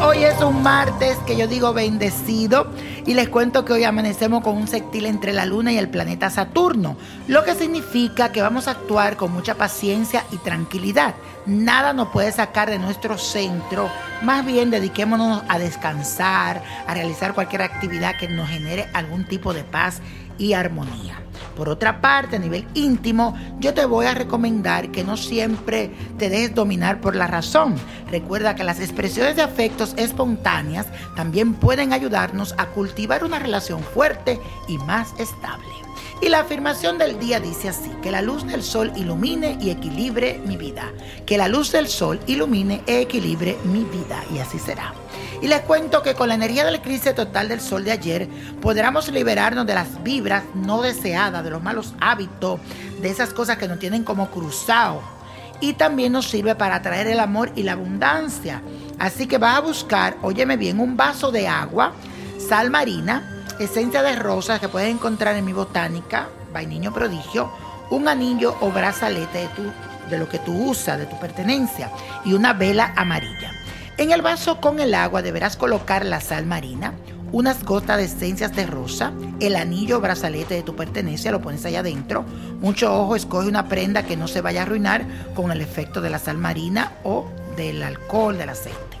Hoy es un martes que yo digo bendecido y les cuento que hoy amanecemos con un sextil entre la luna y el planeta Saturno, lo que significa que vamos a actuar con mucha paciencia y tranquilidad. Nada nos puede sacar de nuestro centro, más bien dediquémonos a descansar, a realizar cualquier actividad que nos genere algún tipo de paz y armonía. Por otra parte, a nivel íntimo, yo te voy a recomendar que no siempre te dejes dominar por la razón. Recuerda que las expresiones de afectos espontáneas también pueden ayudarnos a cultivar una relación fuerte y más estable. Y la afirmación del día dice así, que la luz del sol ilumine y equilibre mi vida. Que la luz del sol ilumine y equilibre mi vida. Y así será. Y les cuento que con la energía del crisis total del sol de ayer podremos liberarnos de las vibras no deseadas, de los malos hábitos, de esas cosas que nos tienen como cruzado. Y también nos sirve para atraer el amor y la abundancia. Así que vas a buscar, óyeme bien, un vaso de agua, sal marina, esencia de rosas que puedes encontrar en mi botánica, vainiño prodigio, un anillo o brazalete de, tu, de lo que tú usas, de tu pertenencia, y una vela amarilla. En el vaso con el agua deberás colocar la sal marina, unas gotas de esencias de rosa, el anillo o brazalete de tu pertenencia, lo pones allá adentro. Mucho ojo, escoge una prenda que no se vaya a arruinar con el efecto de la sal marina o del alcohol, del aceite.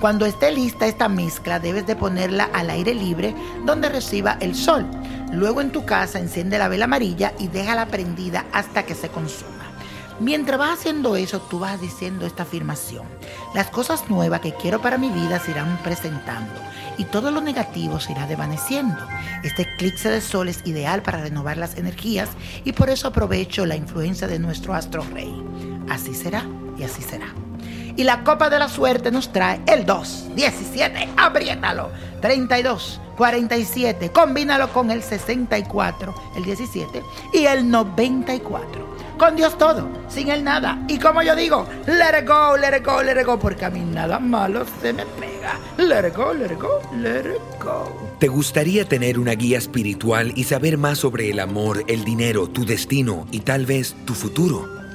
Cuando esté lista esta mezcla, debes de ponerla al aire libre donde reciba el sol. Luego en tu casa enciende la vela amarilla y déjala prendida hasta que se consuma. Mientras vas haciendo eso, tú vas diciendo esta afirmación. Las cosas nuevas que quiero para mi vida se irán presentando y todo lo negativo se irá desvaneciendo. Este eclipse de sol es ideal para renovar las energías y por eso aprovecho la influencia de nuestro astro rey. Así será y así será. Y la copa de la suerte nos trae el 2, 17, apriétalo, 32, 47, combínalo con el 64, el 17 y el 94. Con Dios todo, sin el nada. Y como yo digo, let it go, let it go, let it go, porque a mí nada malo se me pega. Let go, let go, let go. ¿Te gustaría tener una guía espiritual y saber más sobre el amor, el dinero, tu destino y tal vez tu futuro?